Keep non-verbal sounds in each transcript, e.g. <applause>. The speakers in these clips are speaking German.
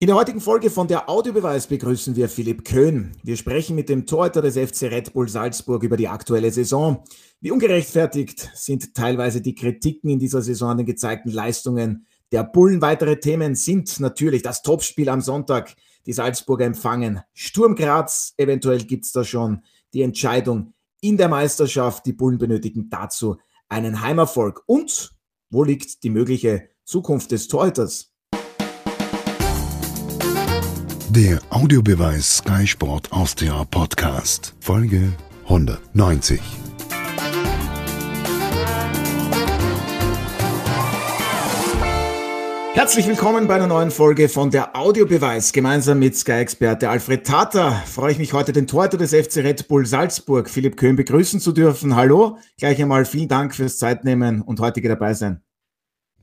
In der heutigen Folge von der Audiobeweis begrüßen wir Philipp Köhn. Wir sprechen mit dem Torhüter des FC Red Bull Salzburg über die aktuelle Saison. Wie ungerechtfertigt sind teilweise die Kritiken in dieser Saison an den gezeigten Leistungen der Bullen. Weitere Themen sind natürlich das Topspiel am Sonntag, die Salzburger empfangen. Sturm Graz, eventuell gibt es da schon die Entscheidung in der Meisterschaft. Die Bullen benötigen dazu einen Heimerfolg. Und wo liegt die mögliche Zukunft des Torhüters? Der Audiobeweis Sky Sport Austria Podcast, Folge 190. Herzlich willkommen bei einer neuen Folge von der Audiobeweis. Gemeinsam mit Sky-Experte Alfred Tata freue ich mich heute, den Torhüter des FC Red Bull Salzburg, Philipp Köhn, begrüßen zu dürfen. Hallo, gleich einmal vielen Dank fürs Zeitnehmen und heutige dabei sein.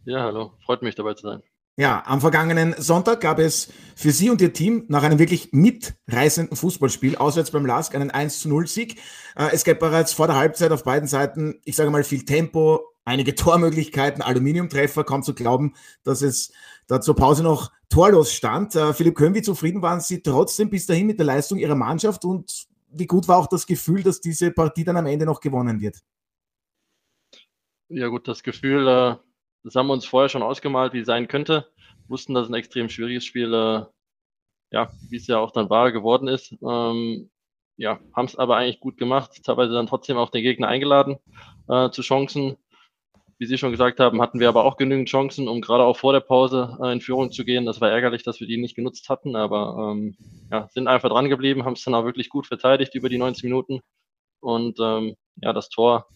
Ja, hallo, freut mich dabei zu sein. Ja, am vergangenen Sonntag gab es für Sie und Ihr Team nach einem wirklich mitreißenden Fußballspiel auswärts beim LASK einen 1 zu 0 Sieg. Äh, es gab bereits vor der Halbzeit auf beiden Seiten, ich sage mal, viel Tempo, einige <laughs> Tormöglichkeiten, Aluminiumtreffer, kaum zu glauben, dass es da zur Pause noch torlos stand. Äh, Philipp Köhn, wie zufrieden waren Sie trotzdem bis dahin mit der Leistung Ihrer Mannschaft und wie gut war auch das Gefühl, dass diese Partie dann am Ende noch gewonnen wird? Ja gut, das Gefühl, äh, das haben wir uns vorher schon ausgemalt, wie es sein könnte. Wussten, dass ein extrem schwieriges Spiel, äh, ja, wie es ja auch dann war, geworden ist. Ähm, ja, haben es aber eigentlich gut gemacht, teilweise dann trotzdem auch den Gegner eingeladen äh, zu Chancen. Wie Sie schon gesagt haben, hatten wir aber auch genügend Chancen, um gerade auch vor der Pause äh, in Führung zu gehen. Das war ärgerlich, dass wir die nicht genutzt hatten, aber ähm, ja, sind einfach dran geblieben, haben es dann auch wirklich gut verteidigt über die 90 Minuten. Und ähm, ja, das Tor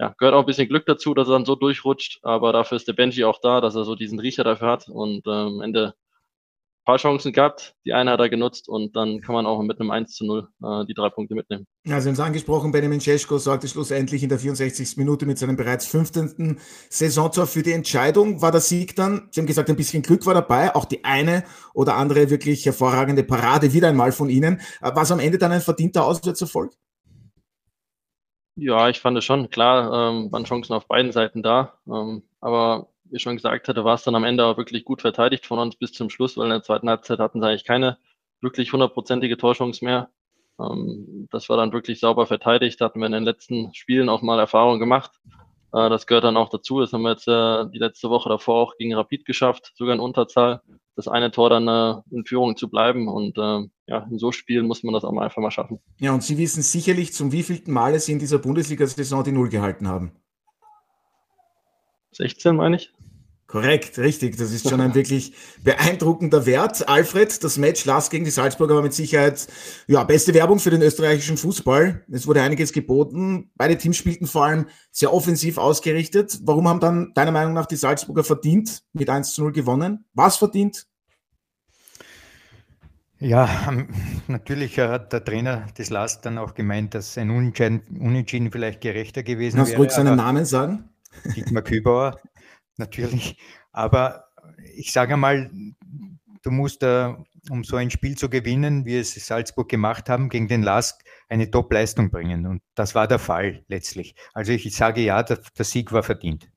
ja, gehört auch ein bisschen Glück dazu, dass er dann so durchrutscht, aber dafür ist der Benji auch da, dass er so diesen Riecher dafür hat und ähm, am Ende ein paar Chancen gehabt, die eine hat er genutzt und dann kann man auch mit einem 1 zu 0 äh, die drei Punkte mitnehmen. Ja, Sie haben es angesprochen, Benjamin Cesko sorgte schlussendlich in der 64. Minute mit seinem bereits 15. Saisontor für die Entscheidung. War der Sieg dann, Sie haben gesagt, ein bisschen Glück war dabei, auch die eine oder andere wirklich hervorragende Parade wieder einmal von Ihnen. Äh, war es am Ende dann ein verdienter Auswärtserfolg? Ja, ich fand es schon. Klar, ähm, waren Chancen auf beiden Seiten da. Ähm, aber wie ich schon gesagt hatte, war es dann am Ende auch wirklich gut verteidigt von uns bis zum Schluss, weil in der zweiten Halbzeit hatten sie eigentlich keine wirklich hundertprozentige Torchance mehr. Ähm, das war dann wirklich sauber verteidigt. Da hatten wir in den letzten Spielen auch mal Erfahrung gemacht. Äh, das gehört dann auch dazu. Das haben wir jetzt äh, die letzte Woche davor auch gegen Rapid geschafft, sogar in Unterzahl das eine Tor dann äh, in Führung zu bleiben. Und äh, ja, in so Spielen muss man das auch mal einfach mal schaffen. Ja, und Sie wissen sicherlich, zum wievielten Male Sie in dieser Bundesliga-Saison die Null gehalten haben. 16, meine ich. Korrekt, richtig. Das ist schon ein wirklich beeindruckender Wert. Alfred, das Match Last gegen die Salzburger war mit Sicherheit ja, beste Werbung für den österreichischen Fußball. Es wurde einiges geboten. Beide Teams spielten vor allem sehr offensiv ausgerichtet. Warum haben dann deiner Meinung nach die Salzburger verdient mit 1 zu 0 gewonnen? Was verdient? Ja, <laughs> natürlich hat der Trainer des Last dann auch gemeint, dass ein Unentschieden, vielleicht gerechter gewesen Kannst wäre. Kannst du ruhig seinen Namen sagen? Dietmar Kübauer, natürlich. Aber ich sage mal, du musst, um so ein Spiel zu gewinnen, wie es Salzburg gemacht haben, gegen den Lask, eine Top-Leistung bringen. Und das war der Fall letztlich. Also ich sage ja, der, der Sieg war verdient.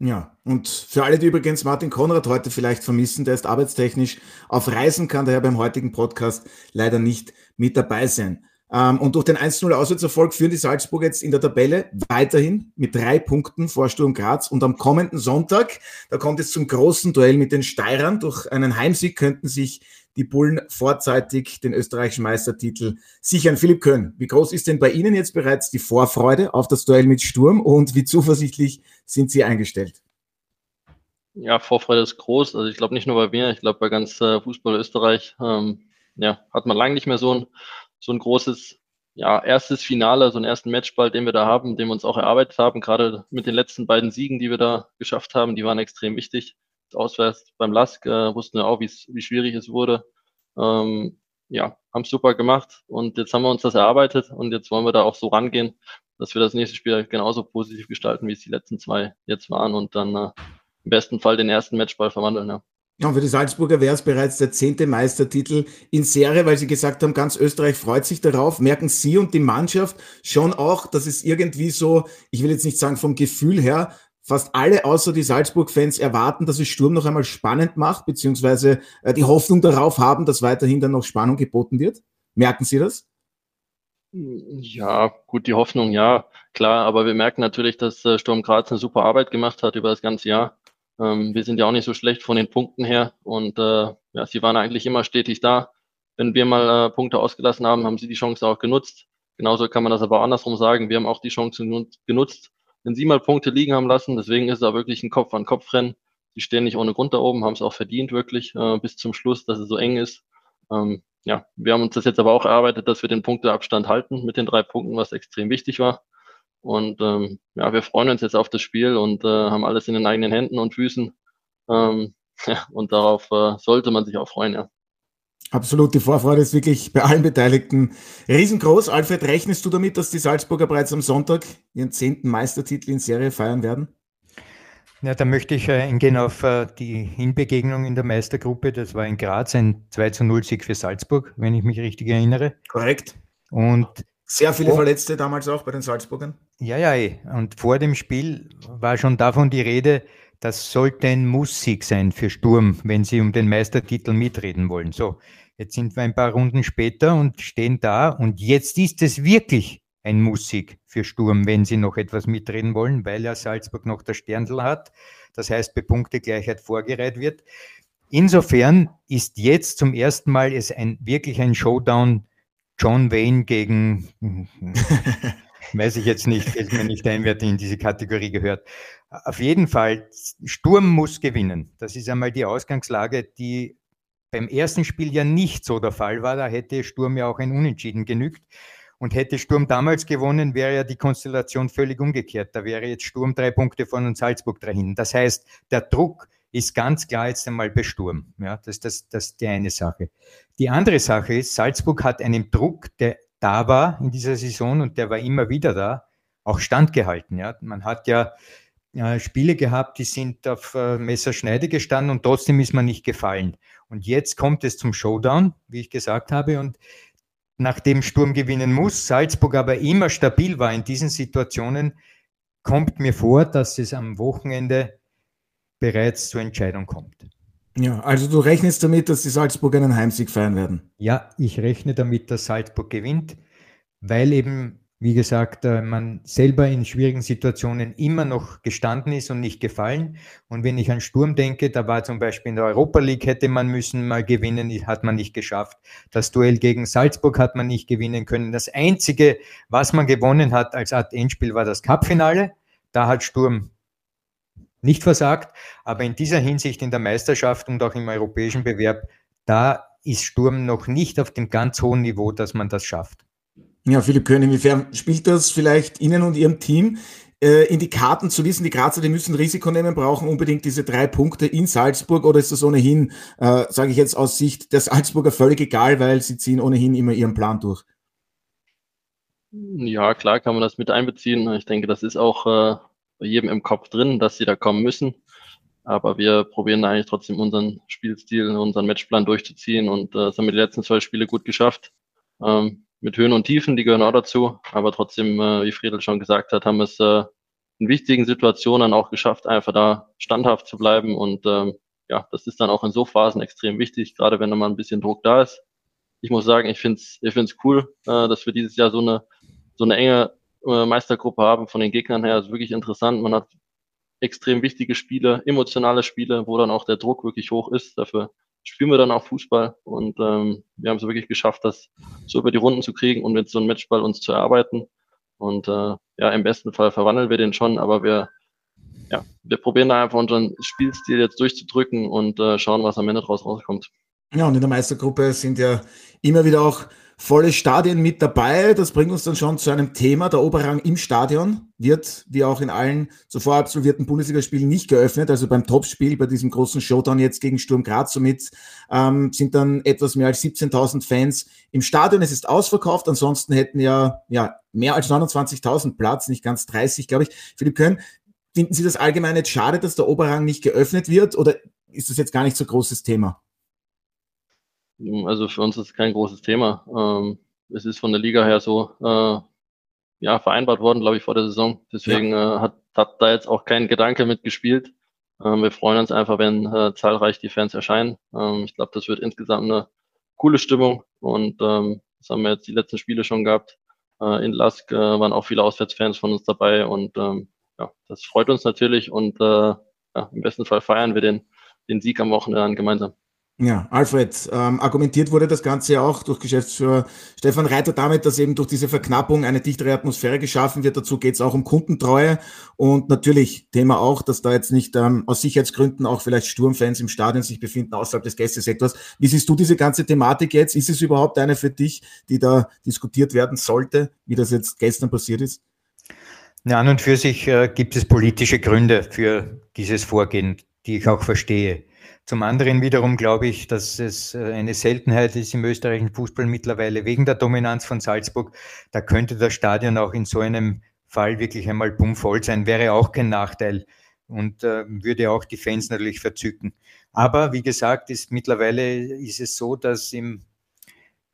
Ja, und für alle, die übrigens Martin Konrad heute vielleicht vermissen, der ist arbeitstechnisch auf Reisen, kann daher beim heutigen Podcast leider nicht mit dabei sein. Ähm, und durch den 1-0 Auswärtserfolg führen die Salzburger jetzt in der Tabelle weiterhin mit drei Punkten vor Sturm Graz. Und am kommenden Sonntag, da kommt es zum großen Duell mit den Steirern. Durch einen Heimsieg könnten sich die Bullen vorzeitig den österreichischen Meistertitel sichern. Philipp Köhn, wie groß ist denn bei Ihnen jetzt bereits die Vorfreude auf das Duell mit Sturm und wie zuversichtlich sind Sie eingestellt? Ja, Vorfreude ist groß. Also ich glaube nicht nur bei mir, ich glaube bei ganz äh, Fußball Österreich ähm, ja, hat man lange nicht mehr so ein, so ein großes ja, erstes Finale, so einen ersten Matchball, den wir da haben, den wir uns auch erarbeitet haben, gerade mit den letzten beiden Siegen, die wir da geschafft haben, die waren extrem wichtig auswärts beim Lask, äh, wussten wir auch, wie schwierig es wurde. Ähm, ja, haben super gemacht und jetzt haben wir uns das erarbeitet und jetzt wollen wir da auch so rangehen, dass wir das nächste Spiel genauso positiv gestalten, wie es die letzten zwei jetzt waren und dann äh, im besten Fall den ersten Matchball verwandeln. Ja. Ja, für die Salzburger wäre es bereits der zehnte Meistertitel in Serie, weil Sie gesagt haben, ganz Österreich freut sich darauf. Merken Sie und die Mannschaft schon auch, dass es irgendwie so, ich will jetzt nicht sagen vom Gefühl her, fast alle außer die Salzburg-Fans erwarten, dass es Sturm noch einmal spannend macht, beziehungsweise äh, die Hoffnung darauf haben, dass weiterhin dann noch Spannung geboten wird. Merken Sie das? Ja, gut, die Hoffnung, ja, klar, aber wir merken natürlich, dass äh, Sturm Graz eine super Arbeit gemacht hat über das ganze Jahr. Ähm, wir sind ja auch nicht so schlecht von den Punkten her und äh, ja, sie waren eigentlich immer stetig da. Wenn wir mal äh, Punkte ausgelassen haben, haben sie die Chance auch genutzt. Genauso kann man das aber andersrum sagen. Wir haben auch die Chance genutzt, wenn sie mal Punkte liegen haben lassen. Deswegen ist es auch wirklich ein Kopf-an-Kopf-Rennen. Sie stehen nicht ohne Grund da oben, haben es auch verdient wirklich äh, bis zum Schluss, dass es so eng ist. Ähm, ja, wir haben uns das jetzt aber auch erarbeitet, dass wir den Punkteabstand halten mit den drei Punkten, was extrem wichtig war. Und ähm, ja, wir freuen uns jetzt auf das Spiel und äh, haben alles in den eigenen Händen und Füßen. Ähm, <laughs> ja, und darauf äh, sollte man sich auch freuen, ja. Absolut, die Vorfreude ist wirklich bei allen Beteiligten riesengroß. Alfred, rechnest du damit, dass die Salzburger bereits am Sonntag ihren zehnten Meistertitel in Serie feiern werden? Ja, da möchte ich äh, eingehen auf äh, die Hinbegegnung in der Meistergruppe. Das war in Graz ein 2 zu 0 Sieg für Salzburg, wenn ich mich richtig erinnere. Korrekt. Und sehr viele Verletzte damals auch bei den Salzburgern. Ja, ja, eh. und vor dem Spiel war schon davon die Rede, das sollte ein Musssieg sein für Sturm, wenn sie um den Meistertitel mitreden wollen. So, jetzt sind wir ein paar Runden später und stehen da und jetzt ist es wirklich ein Musik für Sturm, wenn sie noch etwas mitreden wollen, weil ja Salzburg noch der Sterndl hat. Das heißt, bei Punktegleichheit vorgereiht wird. Insofern ist jetzt zum ersten Mal es ein, wirklich ein Showdown John Wayne gegen, <laughs> weiß ich jetzt nicht, fällt mir nicht ein, wer in diese Kategorie gehört. Auf jeden Fall, Sturm muss gewinnen. Das ist einmal die Ausgangslage, die beim ersten Spiel ja nicht so der Fall war. Da hätte Sturm ja auch ein Unentschieden genügt. Und hätte Sturm damals gewonnen, wäre ja die Konstellation völlig umgekehrt. Da wäre jetzt Sturm drei Punkte von und Salzburg dahin. Das heißt, der Druck ist ganz klar jetzt einmal bei Sturm. Ja, das, das, das ist die eine Sache. Die andere Sache ist, Salzburg hat einen Druck, der da war in dieser Saison und der war immer wieder da, auch standgehalten. Ja, man hat ja äh, Spiele gehabt, die sind auf äh, Messerschneide gestanden und trotzdem ist man nicht gefallen. Und jetzt kommt es zum Showdown, wie ich gesagt habe, und nachdem Sturm gewinnen muss, Salzburg aber immer stabil war in diesen Situationen, kommt mir vor, dass es am Wochenende bereits zur Entscheidung kommt. Ja, also du rechnest damit, dass die Salzburg einen Heimsieg feiern werden? Ja, ich rechne damit, dass Salzburg gewinnt, weil eben wie gesagt, äh, man selber in schwierigen Situationen immer noch gestanden ist und nicht gefallen. Und wenn ich an Sturm denke, da war zum Beispiel in der Europa League hätte man müssen mal gewinnen, hat man nicht geschafft. Das Duell gegen Salzburg hat man nicht gewinnen können. Das Einzige, was man gewonnen hat als Art Endspiel, war das Cupfinale. Da hat Sturm nicht versagt. Aber in dieser Hinsicht in der Meisterschaft und auch im europäischen Bewerb, da ist Sturm noch nicht auf dem ganz hohen Niveau, dass man das schafft. Ja, Philipp Köhn, inwiefern spielt das vielleicht Ihnen und Ihrem Team äh, in die Karten zu wissen, die Grazer, die müssen Risiko nehmen, brauchen unbedingt diese drei Punkte in Salzburg oder ist das ohnehin, äh, sage ich jetzt aus Sicht der Salzburger völlig egal, weil sie ziehen ohnehin immer ihren Plan durch? Ja, klar kann man das mit einbeziehen. Ich denke, das ist auch äh, jedem im Kopf drin, dass sie da kommen müssen. Aber wir probieren eigentlich trotzdem unseren Spielstil, unseren Matchplan durchzuziehen und äh, das haben wir die letzten zwei Spiele gut geschafft. Ähm, mit Höhen und Tiefen, die gehören auch dazu. Aber trotzdem, äh, wie Friedel schon gesagt hat, haben es äh, in wichtigen Situationen auch geschafft, einfach da standhaft zu bleiben. Und ähm, ja, das ist dann auch in so Phasen extrem wichtig, gerade wenn da mal ein bisschen Druck da ist. Ich muss sagen, ich finde es ich find's cool, äh, dass wir dieses Jahr so eine, so eine enge äh, Meistergruppe haben von den Gegnern her. Ist wirklich interessant. Man hat extrem wichtige Spiele, emotionale Spiele, wo dann auch der Druck wirklich hoch ist. Dafür spielen wir dann auch Fußball und ähm, wir haben es wirklich geschafft, das so über die Runden zu kriegen und mit so einem Matchball uns zu erarbeiten. Und äh, ja, im besten Fall verwandeln wir den schon, aber wir, ja, wir probieren da einfach unseren Spielstil jetzt durchzudrücken und äh, schauen, was am Ende draus rauskommt. Ja, und in der Meistergruppe sind ja immer wieder auch volle Stadien mit dabei. Das bringt uns dann schon zu einem Thema. Der Oberrang im Stadion wird, wie auch in allen zuvor absolvierten Bundesligaspielen, nicht geöffnet. Also beim Topspiel, bei diesem großen Showdown jetzt gegen Sturm Graz, somit ähm, sind dann etwas mehr als 17.000 Fans im Stadion. Es ist ausverkauft. Ansonsten hätten ja, ja mehr als 29.000 Platz, nicht ganz 30, glaube ich. Philipp Köhn, finden Sie das allgemein jetzt schade, dass der Oberrang nicht geöffnet wird oder ist das jetzt gar nicht so großes Thema? Also für uns ist es kein großes Thema. Ähm, es ist von der Liga her so äh, ja, vereinbart worden, glaube ich, vor der Saison. Deswegen ja. äh, hat hat da jetzt auch kein Gedanke mitgespielt. Ähm, wir freuen uns einfach, wenn äh, zahlreich die Fans erscheinen. Ähm, ich glaube, das wird insgesamt eine coole Stimmung und ähm, das haben wir jetzt die letzten Spiele schon gehabt. Äh, in Lask äh, waren auch viele Auswärtsfans von uns dabei und ähm, ja, das freut uns natürlich und äh, ja, im besten Fall feiern wir den, den Sieg am Wochenende dann gemeinsam. Ja, Alfred, ähm, argumentiert wurde das Ganze ja auch durch Geschäftsführer Stefan Reiter damit, dass eben durch diese Verknappung eine dichtere Atmosphäre geschaffen wird. Dazu geht es auch um Kundentreue und natürlich Thema auch, dass da jetzt nicht ähm, aus Sicherheitsgründen auch vielleicht Sturmfans im Stadion sich befinden außerhalb des Gästesektors. Wie siehst du diese ganze Thematik jetzt? Ist es überhaupt eine für dich, die da diskutiert werden sollte, wie das jetzt gestern passiert ist? Ja, an und für sich äh, gibt es politische Gründe für dieses Vorgehen, die ich auch verstehe. Zum anderen wiederum glaube ich, dass es äh, eine Seltenheit ist im österreichischen Fußball mittlerweile wegen der Dominanz von Salzburg. Da könnte das Stadion auch in so einem Fall wirklich einmal bummvoll sein, wäre auch kein Nachteil und äh, würde auch die Fans natürlich verzücken. Aber wie gesagt, ist mittlerweile ist es so, dass im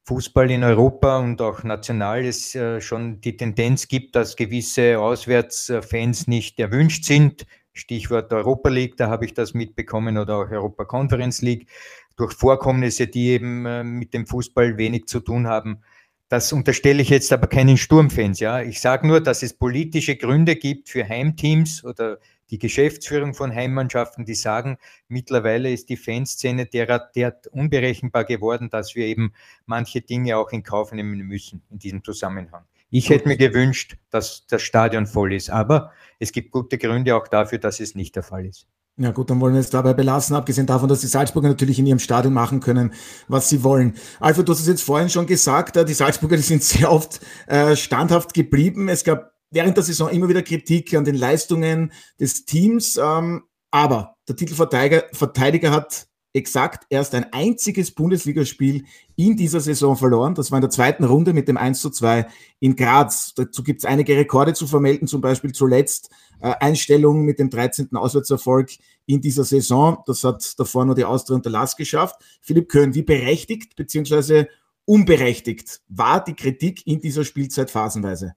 Fußball in Europa und auch national es äh, schon die Tendenz gibt, dass gewisse Auswärtsfans nicht erwünscht sind. Stichwort Europa League, da habe ich das mitbekommen, oder auch Europa Conference League, durch Vorkommnisse, die eben äh, mit dem Fußball wenig zu tun haben. Das unterstelle ich jetzt aber keinen Sturmfans. Ja, ich sage nur, dass es politische Gründe gibt für Heimteams oder die Geschäftsführung von Heimmannschaften, die sagen, mittlerweile ist die Fanszene derart, derart unberechenbar geworden, dass wir eben manche Dinge auch in Kauf nehmen müssen in diesem Zusammenhang. Ich hätte mir gewünscht, dass das Stadion voll ist, aber es gibt gute Gründe auch dafür, dass es nicht der Fall ist. Ja gut, dann wollen wir es dabei belassen, abgesehen davon, dass die Salzburger natürlich in ihrem Stadion machen können, was sie wollen. Alfred, du hast es jetzt vorhin schon gesagt, äh, die Salzburger die sind <laughs> sehr oft äh, standhaft geblieben. Es gab während der Saison immer wieder Kritik an den Leistungen des Teams, ähm, aber der Titelverteidiger Verteidiger hat exakt erst ein einziges Bundesligaspiel in dieser Saison verloren. Das war in der zweiten Runde mit dem 1 zu 2 in Graz. Dazu gibt es einige Rekorde zu vermelden, zum Beispiel zuletzt äh, Einstellung mit dem 13. Auswärtserfolg in dieser Saison. Das hat davor nur die Austria und der Lass geschafft. Philipp Köhn, wie berechtigt bzw. unberechtigt war die Kritik in dieser Spielzeit phasenweise?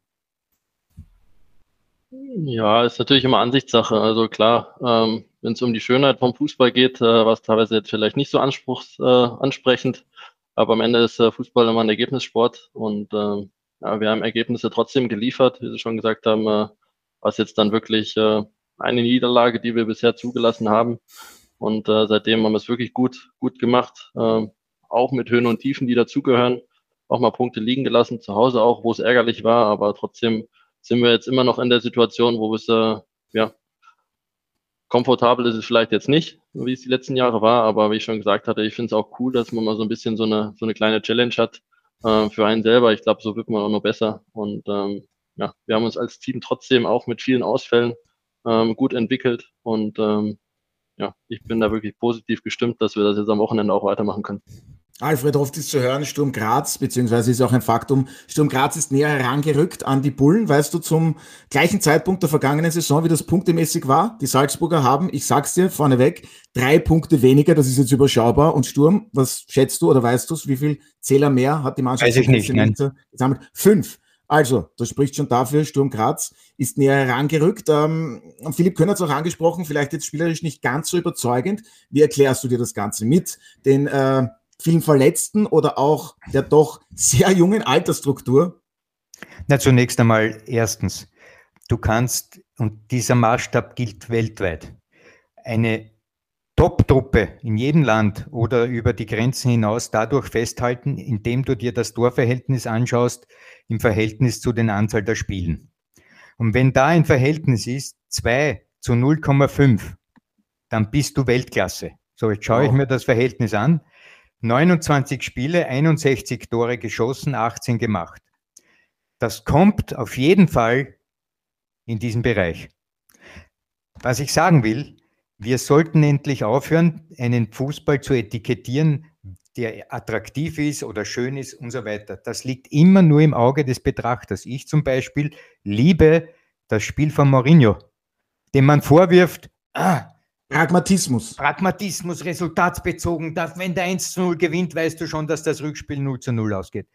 Ja, ist natürlich immer Ansichtssache. Also klar, ähm, wenn es um die Schönheit vom Fußball geht, äh, war es teilweise jetzt vielleicht nicht so anspruchs, äh, ansprechend. Aber am Ende ist äh, Fußball immer ein Ergebnissport und äh, ja, wir haben Ergebnisse trotzdem geliefert, wie Sie schon gesagt haben, äh, was jetzt dann wirklich äh, eine Niederlage, die wir bisher zugelassen haben. Und äh, seitdem haben wir es wirklich gut, gut gemacht, äh, auch mit Höhen und Tiefen, die dazugehören. Auch mal Punkte liegen gelassen, zu Hause auch, wo es ärgerlich war, aber trotzdem sind wir jetzt immer noch in der Situation, wo es äh, ja komfortabel ist es vielleicht jetzt nicht, wie es die letzten Jahre war, aber wie ich schon gesagt hatte, ich finde es auch cool, dass man mal so ein bisschen so eine so eine kleine Challenge hat äh, für einen selber. Ich glaube, so wird man auch noch besser und ähm, ja, wir haben uns als Team trotzdem auch mit vielen Ausfällen ähm, gut entwickelt und ähm, ja, ich bin da wirklich positiv gestimmt, dass wir das jetzt am Wochenende auch weitermachen können. Alfred hofft es zu hören, Sturm Graz, beziehungsweise ist auch ein Faktum, Sturm Graz ist näher herangerückt an die Bullen. Weißt du, zum gleichen Zeitpunkt der vergangenen Saison, wie das punktemäßig war, die Salzburger haben, ich sag's dir vorneweg, drei Punkte weniger, das ist jetzt überschaubar. Und Sturm, was schätzt du oder weißt du wie viel Zähler mehr hat die Mannschaft? Weiß ich nicht, nein. gesammelt? Fünf. Also, das spricht schon dafür, Sturm Graz ist näher herangerückt. Ähm, Philipp Könner hat es auch angesprochen, vielleicht jetzt spielerisch nicht ganz so überzeugend. Wie erklärst du dir das Ganze mit den äh, vielen Verletzten oder auch der doch sehr jungen Altersstruktur? Na, zunächst einmal erstens, du kannst, und dieser Maßstab gilt weltweit, eine Top-Truppe in jedem Land oder über die Grenzen hinaus dadurch festhalten, indem du dir das Torverhältnis anschaust im Verhältnis zu den Anzahl der Spielen. Und wenn da ein Verhältnis ist, 2 zu 0,5, dann bist du Weltklasse. So, jetzt schaue wow. ich mir das Verhältnis an. 29 Spiele, 61 Tore geschossen, 18 gemacht. Das kommt auf jeden Fall in diesen Bereich. Was ich sagen will, wir sollten endlich aufhören, einen Fußball zu etikettieren, der attraktiv ist oder schön ist und so weiter. Das liegt immer nur im Auge des Betrachters. Ich zum Beispiel liebe das Spiel von Mourinho, dem man vorwirft, ah, Pragmatismus. Pragmatismus, resultatsbezogen. Wenn der 1 zu 0 gewinnt, weißt du schon, dass das Rückspiel 0 zu 0 ausgeht.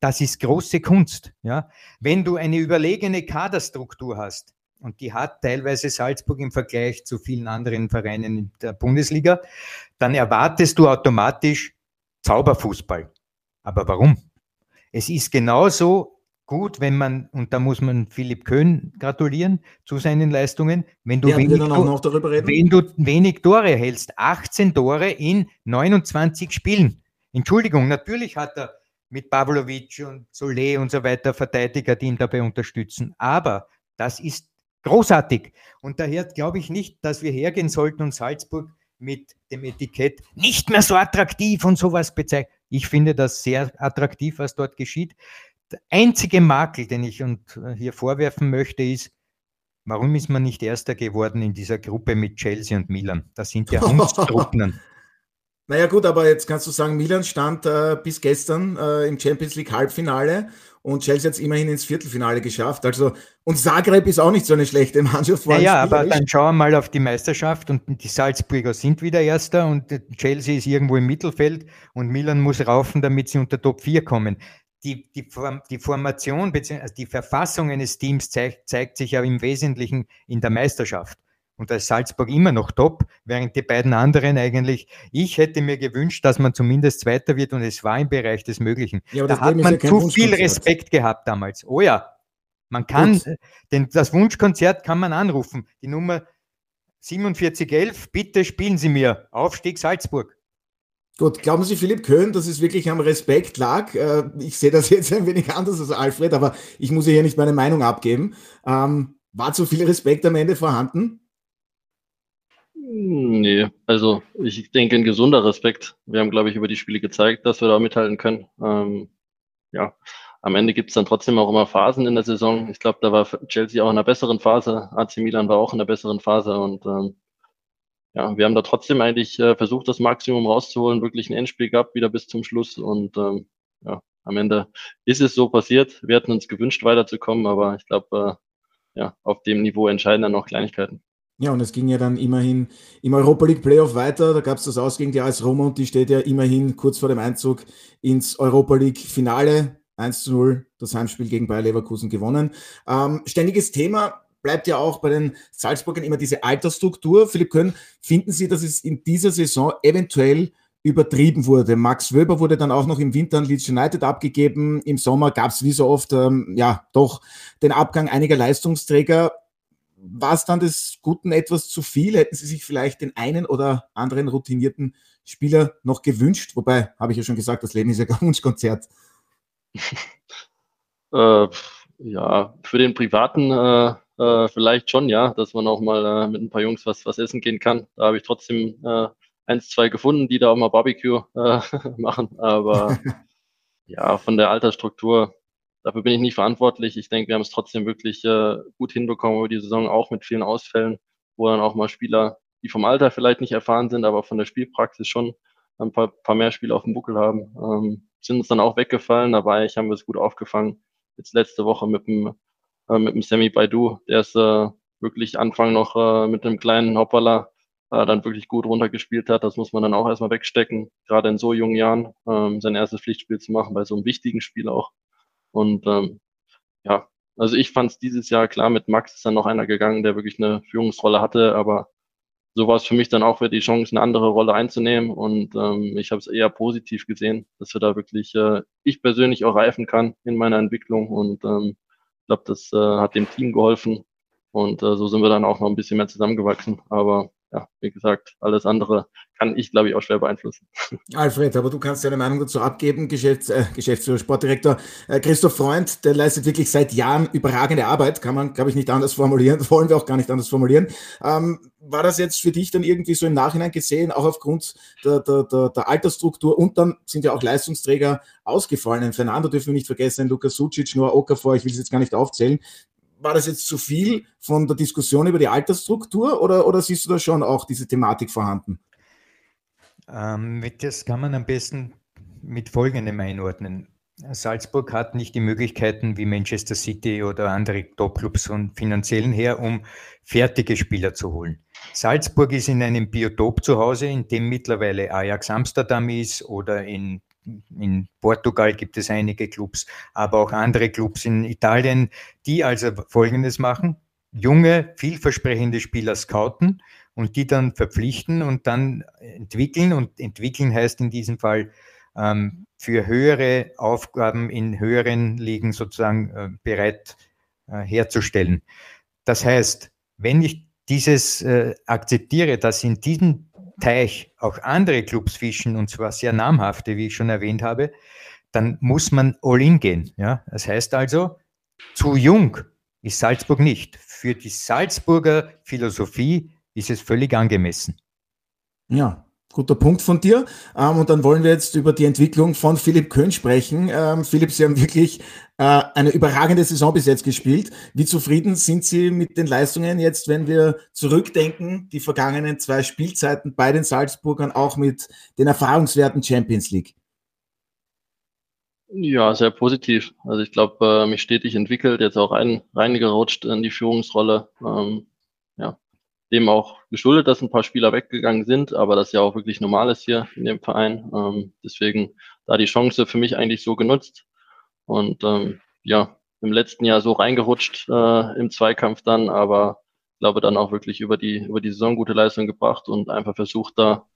Das ist große Kunst. Ja? Wenn du eine überlegene Kaderstruktur hast, und die hat teilweise Salzburg im Vergleich zu vielen anderen Vereinen in der Bundesliga, dann erwartest du automatisch Zauberfußball. Aber warum? Es ist genauso gut, wenn man, und da muss man Philipp Köhn gratulieren zu seinen Leistungen, wenn du, wenig, wenn du wenig Tore hältst. 18 Tore in 29 Spielen. Entschuldigung, natürlich hat er mit Pavlovic und Solé und so weiter Verteidiger, die ihn dabei unterstützen. Aber das ist großartig. Und daher glaube ich nicht, dass wir hergehen sollten und Salzburg mit dem Etikett nicht mehr so attraktiv und sowas bezeichnen. Ich finde das sehr attraktiv, was dort geschieht. Der einzige Makel, den ich und äh, hier vorwerfen möchte, ist, warum ist man nicht Erster geworden in dieser Gruppe mit Chelsea und Milan? Das sind ja Truppen. <laughs> Naja gut, aber jetzt kannst du sagen, Milan stand äh, bis gestern äh, im Champions League Halbfinale und Chelsea hat es immerhin ins Viertelfinale geschafft. Also und Zagreb ist auch nicht so eine schlechte Mannschaft. Naja, aber dann schauen wir mal auf die Meisterschaft und die Salzburger sind wieder Erster und Chelsea ist irgendwo im Mittelfeld und Milan muss raufen, damit sie unter Top 4 kommen. Die, die, die Formation bzw. Also die Verfassung eines Teams zeigt, zeigt sich ja im Wesentlichen in der Meisterschaft. Und da ist Salzburg immer noch top, während die beiden anderen eigentlich, ich hätte mir gewünscht, dass man zumindest Zweiter wird und es war im Bereich des Möglichen. Ja, da hat man ja zu viel Respekt gehabt damals. Oh ja, man kann, Gut. denn das Wunschkonzert kann man anrufen. Die Nummer 4711, bitte spielen Sie mir. Aufstieg Salzburg. Gut, glauben Sie, Philipp Köhn, dass es wirklich am Respekt lag? Äh, ich sehe das <laughs> jetzt ein wenig anders als Alfred, aber ich muss hier nicht meine Meinung abgeben. Ähm, war zu viel Respekt am Ende vorhanden? Nee, also ich denke, ein gesunder Respekt. Wir haben, glaube ich, über die Spiele gezeigt, dass wir da mithalten können. Ähm, ja, am Ende gibt es dann trotzdem auch immer Phasen in der Saison. Ich glaube, da war Chelsea auch in einer besseren Phase, AC Milan war auch in einer besseren Phase und ähm, ja, wir haben da trotzdem eigentlich äh, versucht, das Maximum rauszuholen, wirklich ein Endspiel gehabt, wieder bis zum Schluss und ähm, ja, am Ende ist es so passiert. Wir hätten uns gewünscht, weiterzukommen, aber ich glaube, äh, ja, auf dem Niveau entscheiden dann noch Kleinigkeiten. Ja, und es ging ja dann immerhin im Europa League Playoff weiter. Da gab es das Aus gegen die AS Roma und die steht ja immerhin kurz vor dem Einzug ins Europa League Finale. 1 zu 0 das Heimspiel gegen Bayer Leverkusen gewonnen. Ähm, ständiges Thema bleibt ja auch bei den Salzburgern immer diese Altersstruktur. Philipp Köhn, finden Sie, dass es in dieser Saison eventuell übertrieben wurde. Max Wöber wurde dann auch noch im Winter an Leeds United abgegeben. Im Sommer gab es wie so oft ähm, ja doch den Abgang einiger Leistungsträger war es dann des Guten etwas zu viel? Hätten Sie sich vielleicht den einen oder anderen routinierten Spieler noch gewünscht? Wobei, habe ich ja schon gesagt, das Leben ist ja kein Wunschkonzert. <laughs> äh, ja, für den privaten äh, äh, vielleicht schon, ja, dass man auch mal äh, mit ein paar Jungs was, was essen gehen kann. Da habe ich trotzdem äh, eins, zwei gefunden, die da auch mal Barbecue äh, <laughs> machen. Aber <laughs> ja, von der Altersstruktur Dafür bin ich nicht verantwortlich. Ich denke, wir haben es trotzdem wirklich äh, gut hinbekommen über die Saison, auch mit vielen Ausfällen, wo dann auch mal Spieler, die vom Alter vielleicht nicht erfahren sind, aber von der Spielpraxis schon ein paar, paar mehr Spiele auf dem Buckel haben, ähm, sind uns dann auch weggefallen. Dabei haben wir es gut aufgefangen. Jetzt letzte Woche mit dem, äh, mit dem Sammy Baidu, der ist äh, wirklich Anfang noch äh, mit einem kleinen Hoppala äh, dann wirklich gut runtergespielt hat. Das muss man dann auch erstmal wegstecken, gerade in so jungen Jahren, ähm, sein erstes Pflichtspiel zu machen, bei so einem wichtigen Spiel auch. Und ähm, ja, also ich fand es dieses Jahr klar, mit Max ist dann noch einer gegangen, der wirklich eine Führungsrolle hatte, aber so war es für mich dann auch wieder die Chance, eine andere Rolle einzunehmen. Und ähm, ich habe es eher positiv gesehen, dass wir da wirklich, äh, ich persönlich auch reifen kann in meiner Entwicklung. Und ähm, ich glaube, das äh, hat dem Team geholfen. Und äh, so sind wir dann auch noch ein bisschen mehr zusammengewachsen. Aber ja, wie gesagt, alles andere kann ich, glaube ich, auch schwer beeinflussen. <laughs> Alfred, aber du kannst deine Meinung dazu abgeben, Geschäfts-, äh, Geschäftsführer, Sportdirektor. Äh, Christoph Freund, der leistet wirklich seit Jahren überragende Arbeit, kann man, glaube ich, nicht anders formulieren, <laughs> wollen wir auch gar nicht anders formulieren. Ähm, war das jetzt für dich dann irgendwie so im Nachhinein gesehen, auch aufgrund der, der, der, der Altersstruktur und dann sind ja auch Leistungsträger ausgefallen. Fernando dürfen wir nicht vergessen, Lukas Sucic, Noah Okafor, ich will es jetzt gar nicht aufzählen war das jetzt zu viel von der Diskussion über die Altersstruktur oder, oder siehst du da schon auch diese Thematik vorhanden? Ähm, das kann man am besten mit Folgendem einordnen. Salzburg hat nicht die Möglichkeiten wie Manchester City oder andere Topclubs von finanziellen her, um fertige Spieler zu holen. Salzburg ist in einem Biotop zu Hause, in dem mittlerweile Ajax Amsterdam ist oder in in Portugal gibt es einige Clubs, aber auch andere Clubs in Italien, die also Folgendes machen. junge, vielversprechende Spieler scouten und die dann verpflichten und dann entwickeln. Und entwickeln heißt in diesem Fall ähm, für höhere Aufgaben in höheren Ligen sozusagen äh, bereit äh, herzustellen. Das heißt, wenn ich dieses äh, akzeptiere, dass in diesem Teich auch andere Clubs fischen, und zwar sehr namhafte, wie ich schon erwähnt habe, dann muss man all in gehen. Ja? Das heißt also, zu jung ist Salzburg nicht. Für die Salzburger Philosophie ist es völlig angemessen. Ja, guter Punkt von dir. Ähm, und dann wollen wir jetzt über die Entwicklung von Philipp Köhn sprechen. Ähm, Philipp, Sie haben wirklich äh, eine überragende Saison bis jetzt gespielt. Wie zufrieden sind Sie mit den Leistungen jetzt, wenn wir zurückdenken, die vergangenen zwei Spielzeiten bei den Salzburgern, auch mit den erfahrungswerten Champions League? Ja, sehr positiv. Also ich glaube, äh, mich stetig entwickelt, jetzt auch ein, reingerutscht in die Führungsrolle. Ähm, dem auch geschuldet, dass ein paar Spieler weggegangen sind, aber das ja auch wirklich normal ist hier in dem Verein. Ähm, deswegen da die Chance für mich eigentlich so genutzt. Und ähm, ja, im letzten Jahr so reingerutscht äh, im Zweikampf dann, aber glaube dann auch wirklich über die über die Saison gute Leistung gebracht und einfach versucht da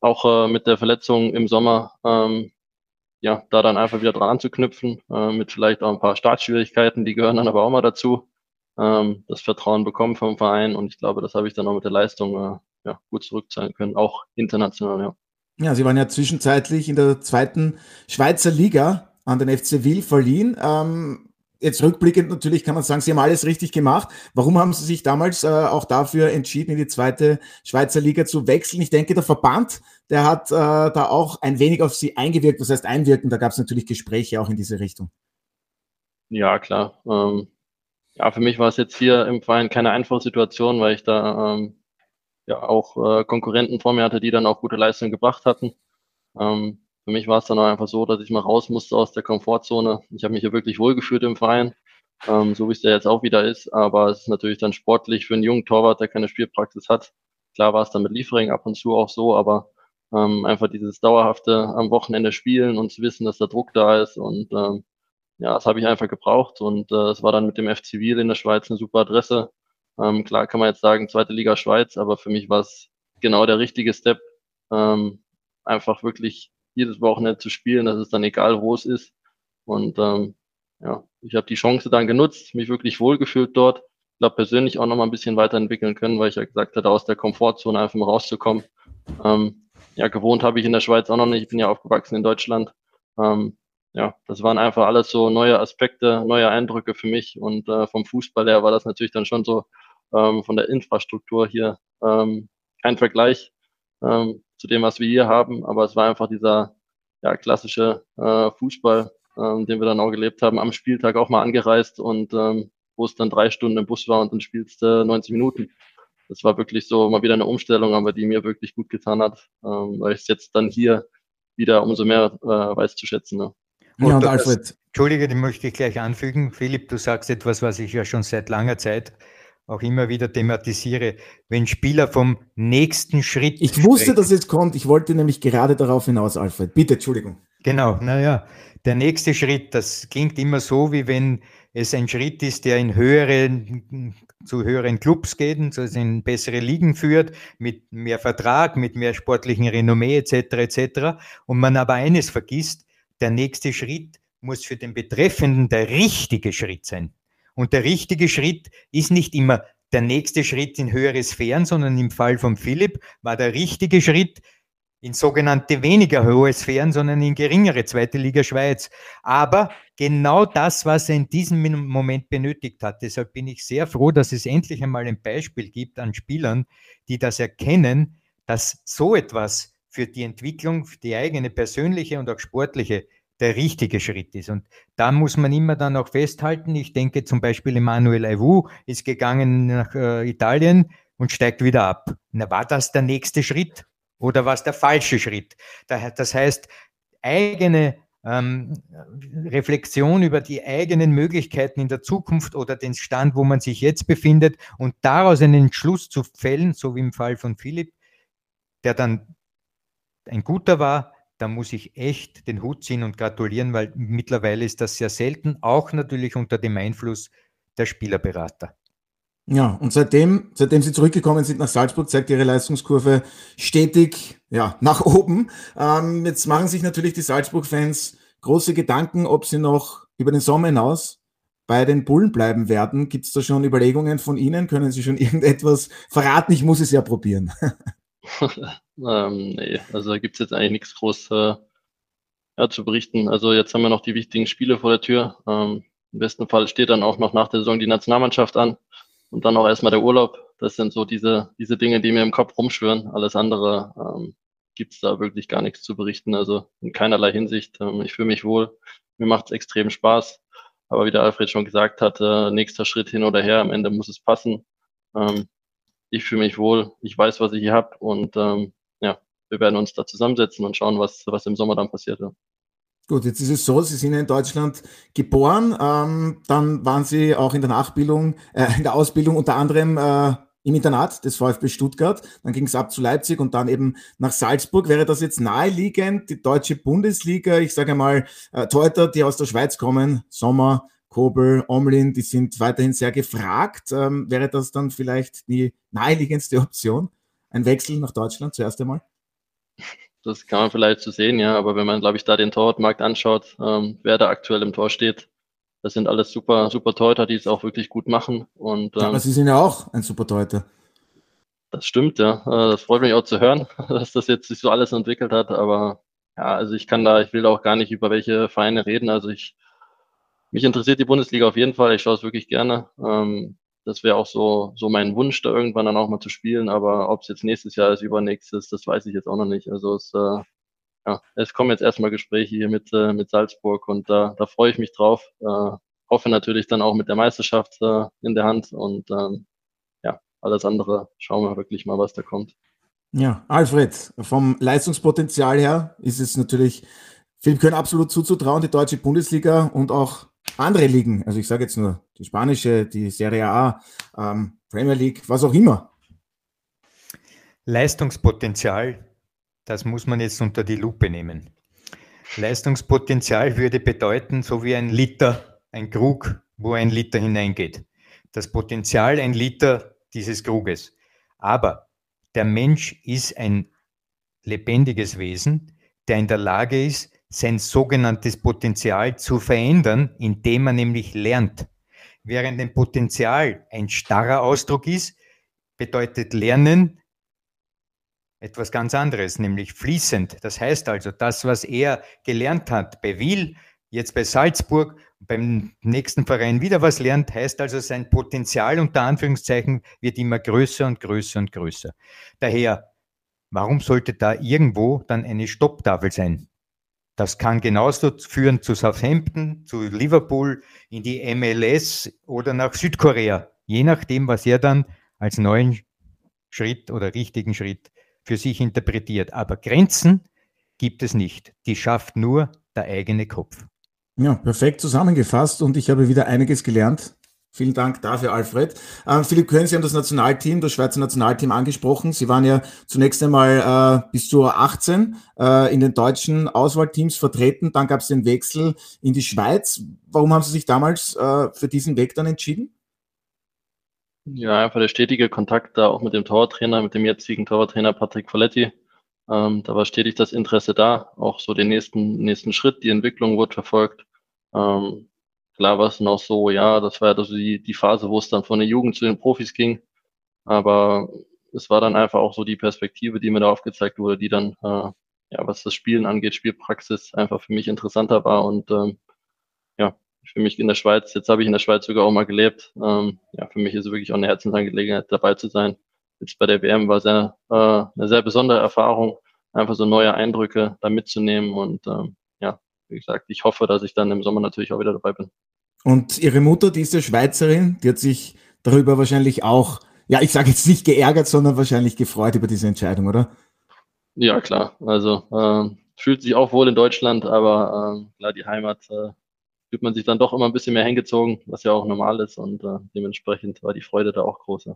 auch äh, mit der Verletzung im Sommer ähm, ja, da dann einfach wieder dran zu knüpfen, äh, mit vielleicht auch ein paar Startschwierigkeiten, die gehören dann aber auch mal dazu, ähm, das Vertrauen bekommen vom Verein und ich glaube, das habe ich dann auch mit der Leistung äh, ja, gut zurückzahlen können, auch international, ja. Ja, Sie waren ja zwischenzeitlich in der zweiten Schweizer Liga an den FC Wil verliehen. Ähm, jetzt rückblickend natürlich kann man sagen, Sie haben alles richtig gemacht. Warum haben Sie sich damals äh, auch dafür entschieden, in die zweite Schweizer Liga zu wechseln? Ich denke, der Verband der hat äh, da auch ein wenig auf sie eingewirkt. Was heißt einwirken? Da gab es natürlich Gespräche auch in diese Richtung. Ja, klar. Ähm, ja, für mich war es jetzt hier im Verein keine einfache Situation, weil ich da ähm, ja auch äh, Konkurrenten vor mir hatte, die dann auch gute Leistungen gebracht hatten. Ähm, für mich war es dann auch einfach so, dass ich mal raus musste aus der Komfortzone. Ich habe mich hier wirklich wohlgefühlt im Verein, ähm, so wie es ja jetzt auch wieder ist. Aber es ist natürlich dann sportlich für einen jungen Torwart, der keine Spielpraxis hat. Klar war es dann mit Liefering ab und zu auch so, aber ähm, einfach dieses dauerhafte am Wochenende spielen und zu wissen, dass der Druck da ist. Und ähm, ja, das habe ich einfach gebraucht. Und äh, es war dann mit dem FC Wiel in der Schweiz eine super Adresse. Ähm, klar kann man jetzt sagen, zweite Liga Schweiz, aber für mich war es genau der richtige Step, ähm, einfach wirklich jedes Wochenende zu spielen, dass es dann egal, wo es ist. Und ähm, ja, ich habe die Chance dann genutzt, mich wirklich wohlgefühlt dort. Ich glaube persönlich auch noch mal ein bisschen weiterentwickeln können, weil ich ja gesagt hatte, aus der Komfortzone einfach mal rauszukommen. Ähm, ja, gewohnt habe ich in der Schweiz auch noch nicht. Ich bin ja aufgewachsen in Deutschland. Ähm, ja, das waren einfach alles so neue Aspekte, neue Eindrücke für mich. Und äh, vom Fußball her war das natürlich dann schon so ähm, von der Infrastruktur hier ähm, kein Vergleich ähm, zu dem, was wir hier haben. Aber es war einfach dieser ja, klassische äh, Fußball, ähm, den wir dann auch gelebt haben, am Spieltag auch mal angereist und ähm, wo es dann drei Stunden im Bus war und dann spielst du äh, 90 Minuten das war wirklich so mal wieder eine Umstellung, aber die mir wirklich gut getan hat, ähm, weil ich es jetzt dann hier wieder umso mehr äh, weiß zu schätzen. Ne? Ja, und Alfred. Entschuldige, die möchte ich gleich anfügen. Philipp, du sagst etwas, was ich ja schon seit langer Zeit auch immer wieder thematisiere. Wenn Spieler vom nächsten Schritt. Ich wusste, sprechen, dass es kommt. Ich wollte nämlich gerade darauf hinaus, Alfred. Bitte, Entschuldigung. Genau, naja, der nächste Schritt, das klingt immer so, wie wenn es ein Schritt ist, der in höhere, zu höheren Clubs geht, also in bessere Ligen führt, mit mehr Vertrag, mit mehr sportlichen Renommee etc. etc. Und man aber eines vergisst, der nächste Schritt muss für den Betreffenden der richtige Schritt sein. Und der richtige Schritt ist nicht immer der nächste Schritt in höhere Sphären, sondern im Fall von Philipp war der richtige Schritt in sogenannte weniger hohe Sphären, sondern in geringere zweite Liga Schweiz. Aber genau das, was er in diesem Moment benötigt hat. Deshalb bin ich sehr froh, dass es endlich einmal ein Beispiel gibt an Spielern, die das erkennen, dass so etwas für die Entwicklung, für die eigene persönliche und auch sportliche der richtige Schritt ist. Und da muss man immer dann auch festhalten. Ich denke zum Beispiel Emmanuel Aivu ist gegangen nach äh, Italien und steigt wieder ab. Na, war das der nächste Schritt? Oder war es der falsche Schritt? Das heißt, eigene ähm, Reflexion über die eigenen Möglichkeiten in der Zukunft oder den Stand, wo man sich jetzt befindet und daraus einen Entschluss zu fällen, so wie im Fall von Philipp, der dann ein guter war, da muss ich echt den Hut ziehen und gratulieren, weil mittlerweile ist das sehr selten, auch natürlich unter dem Einfluss der Spielerberater. Ja, und seitdem, seitdem Sie zurückgekommen sind nach Salzburg, zeigt Ihre Leistungskurve stetig ja, nach oben. Ähm, jetzt machen sich natürlich die Salzburg-Fans große Gedanken, ob sie noch über den Sommer hinaus bei den Bullen bleiben werden. Gibt es da schon Überlegungen von Ihnen? Können Sie schon <laughs> irgendetwas verraten? Ich muss es ja probieren. <laughs> ähm, nee, also da gibt es jetzt eigentlich nichts groß äh, ja, zu berichten. Also jetzt haben wir noch die wichtigen Spiele vor der Tür. Ähm, Im besten Fall steht dann auch noch nach der Saison die Nationalmannschaft an und dann auch erstmal der Urlaub. Das sind so diese, diese Dinge, die mir im Kopf rumschwören. Alles andere ähm, gibt es da wirklich gar nichts zu berichten. Also in keinerlei Hinsicht. Ähm, ich fühle mich wohl. Mir macht es extrem Spaß. Aber wie der Alfred schon gesagt hat, äh, nächster Schritt hin oder her, am Ende muss es passen. Ähm, ich fühle mich wohl, ich weiß, was ich hier habe und ähm, wir werden uns da zusammensetzen und schauen, was, was im Sommer dann passiert. Ja. Gut, jetzt ist es so, Sie sind in Deutschland geboren, ähm, dann waren Sie auch in der Nachbildung, äh, in der Ausbildung unter anderem äh, im Internat des VfB Stuttgart, dann ging es ab zu Leipzig und dann eben nach Salzburg. Wäre das jetzt naheliegend, die deutsche Bundesliga, ich sage mal, äh, Torhüter, die aus der Schweiz kommen, Sommer, Kobel, Omlin, die sind weiterhin sehr gefragt. Ähm, wäre das dann vielleicht die naheliegendste Option? Ein Wechsel nach Deutschland zuerst einmal? Das kann man vielleicht so sehen, ja, aber wenn man, glaube ich, da den Torwartmarkt anschaut, ähm, wer da aktuell im Tor steht, das sind alles super, super Torhüter, die es auch wirklich gut machen. Und, ähm, aber Sie sind ja auch ein super Torhüter. Das stimmt, ja. Äh, das freut mich auch zu hören, <laughs> dass das jetzt sich so alles entwickelt hat. Aber ja, also ich kann da, ich will auch gar nicht über welche Vereine reden. Also ich, mich interessiert die Bundesliga auf jeden Fall. Ich schaue es wirklich gerne. Ähm, das wäre auch so, so mein Wunsch, da irgendwann dann auch mal zu spielen. Aber ob es jetzt nächstes Jahr ist, übernächstes, das weiß ich jetzt auch noch nicht. Also es, äh, ja, es kommen jetzt erstmal Gespräche hier mit, äh, mit Salzburg und da, da freue ich mich drauf. Äh, hoffe natürlich dann auch mit der Meisterschaft äh, in der Hand und ähm, ja, alles andere schauen wir wirklich mal, was da kommt. Ja, Alfred, vom Leistungspotenzial her ist es natürlich Philipp Köln absolut zuzutrauen, die deutsche Bundesliga und auch andere Ligen. Also ich sage jetzt nur die spanische, die Serie A, ähm, Premier League, was auch immer. Leistungspotenzial das muss man jetzt unter die Lupe nehmen. Leistungspotenzial würde bedeuten, so wie ein Liter, ein Krug, wo ein Liter hineingeht. Das Potenzial ein Liter dieses Kruges. Aber der Mensch ist ein lebendiges Wesen, der in der Lage ist, sein sogenanntes Potenzial zu verändern, indem er nämlich lernt. Während ein Potenzial ein starrer Ausdruck ist, bedeutet Lernen etwas ganz anderes, nämlich fließend. Das heißt also, das, was er gelernt hat bei Wil, jetzt bei Salzburg, beim nächsten Verein wieder was lernt, heißt also, sein Potenzial unter Anführungszeichen wird immer größer und größer und größer. Daher, warum sollte da irgendwo dann eine Stopptafel sein? Das kann genauso führen zu Southampton, zu Liverpool, in die MLS oder nach Südkorea, je nachdem, was er dann als neuen Schritt oder richtigen Schritt für sich interpretiert. Aber Grenzen gibt es nicht. Die schafft nur der eigene Kopf. Ja, perfekt zusammengefasst und ich habe wieder einiges gelernt. Vielen Dank dafür, Alfred. Ähm, Philipp Köhn, Sie haben das Nationalteam, das Schweizer Nationalteam angesprochen. Sie waren ja zunächst einmal äh, bis zu 18 äh, in den deutschen Auswahlteams vertreten. Dann gab es den Wechsel in die Schweiz. Warum haben Sie sich damals äh, für diesen Weg dann entschieden? Ja, einfach der stetige Kontakt da auch mit dem Torwarttrainer, mit dem jetzigen Torwarttrainer Patrick Folletti. Ähm, da war stetig das Interesse da, auch so den nächsten, nächsten Schritt, die Entwicklung wurde verfolgt. Ähm, klar war es noch so, ja, das war ja also die, die Phase, wo es dann von der Jugend zu den Profis ging. Aber es war dann einfach auch so die Perspektive, die mir da aufgezeigt wurde, die dann, äh, ja, was das Spielen angeht, Spielpraxis einfach für mich interessanter war und ähm, für mich in der Schweiz, jetzt habe ich in der Schweiz sogar auch mal gelebt. Ähm, ja, für mich ist es wirklich auch eine Herzensangelegenheit, dabei zu sein. Jetzt bei der WM war es äh, eine sehr besondere Erfahrung, einfach so neue Eindrücke da mitzunehmen. Und ähm, ja, wie gesagt, ich hoffe, dass ich dann im Sommer natürlich auch wieder dabei bin. Und Ihre Mutter, die ist ja Schweizerin, die hat sich darüber wahrscheinlich auch, ja, ich sage jetzt nicht geärgert, sondern wahrscheinlich gefreut über diese Entscheidung, oder? Ja, klar. Also äh, fühlt sich auch wohl in Deutschland, aber äh, klar, die Heimat äh, fühlt man sich dann doch immer ein bisschen mehr hingezogen, was ja auch normal ist und äh, dementsprechend war die Freude da auch groß.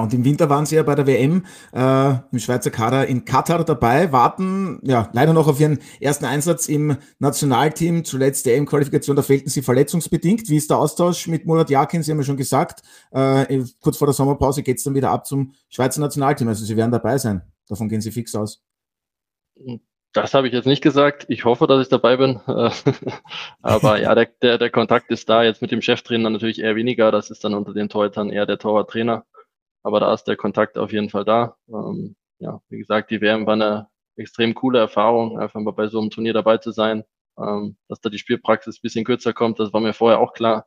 Und im Winter waren sie ja bei der WM äh, im Schweizer Kader in Katar dabei, warten ja leider noch auf ihren ersten Einsatz im Nationalteam. Zuletzt der EM-Qualifikation, da fehlten sie verletzungsbedingt. Wie ist der Austausch mit Murat Yakin? Sie haben ja schon gesagt, äh, kurz vor der Sommerpause geht's dann wieder ab zum Schweizer Nationalteam. Also sie werden dabei sein. Davon gehen sie fix aus. Das habe ich jetzt nicht gesagt. Ich hoffe, dass ich dabei bin. <laughs> Aber ja, der, der, der Kontakt ist da. Jetzt mit dem Cheftrainer natürlich eher weniger. Das ist dann unter den Torhütern eher der Torwarttrainer aber da ist der Kontakt auf jeden Fall da. Ähm, ja, wie gesagt, die WM war eine extrem coole Erfahrung, einfach mal bei so einem Turnier dabei zu sein. Ähm, dass da die Spielpraxis bisschen kürzer kommt, das war mir vorher auch klar.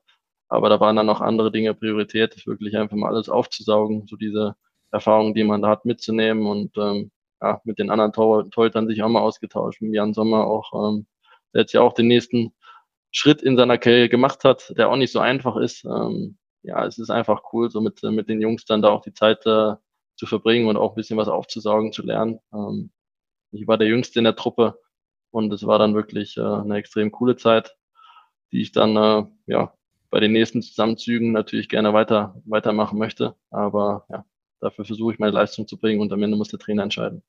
Aber da waren dann noch andere Dinge Priorität, wirklich einfach mal alles aufzusaugen, so diese Erfahrungen, die man da hat, mitzunehmen und ähm, ja, mit den anderen Torhütern sich auch mal ausgetauscht. Mit Jan Sommer auch, ähm, der jetzt ja auch den nächsten Schritt in seiner Karriere gemacht hat, der auch nicht so einfach ist. Ähm, ja, es ist einfach cool, so mit, mit den Jungs dann da auch die Zeit äh, zu verbringen und auch ein bisschen was aufzusaugen, zu lernen. Ähm, ich war der Jüngste in der Truppe und es war dann wirklich äh, eine extrem coole Zeit, die ich dann äh, ja bei den nächsten Zusammenzügen natürlich gerne weiter weitermachen möchte. Aber ja, dafür versuche ich meine Leistung zu bringen und am Ende muss der Trainer entscheiden.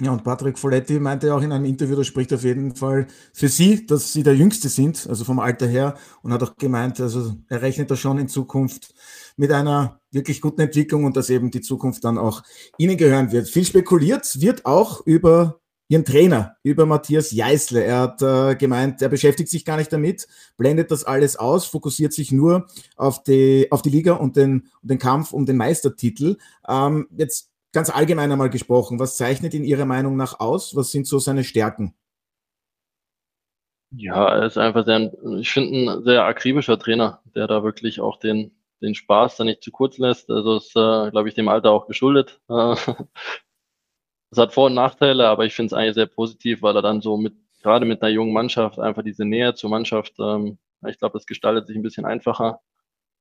Ja, und Patrick Folletti meinte auch in einem Interview, das spricht auf jeden Fall für Sie, dass Sie der Jüngste sind, also vom Alter her, und hat auch gemeint, also er rechnet da schon in Zukunft mit einer wirklich guten Entwicklung und dass eben die Zukunft dann auch Ihnen gehören wird. Viel spekuliert wird auch über Ihren Trainer, über Matthias Jeißle. Er hat äh, gemeint, er beschäftigt sich gar nicht damit, blendet das alles aus, fokussiert sich nur auf die, auf die Liga und den, den Kampf um den Meistertitel. Ähm, jetzt ganz allgemein einmal gesprochen, was zeichnet ihn Ihrer Meinung nach aus? Was sind so seine Stärken? Ja, er ist einfach sehr, ich finde, ein sehr akribischer Trainer, der da wirklich auch den, den Spaß da nicht zu kurz lässt. Also ist, äh, glaube ich, dem Alter auch geschuldet. <laughs> Es hat Vor- und Nachteile, aber ich finde es eigentlich sehr positiv, weil er dann so mit, gerade mit einer jungen Mannschaft, einfach diese Nähe zur Mannschaft, ähm, ich glaube, das gestaltet sich ein bisschen einfacher.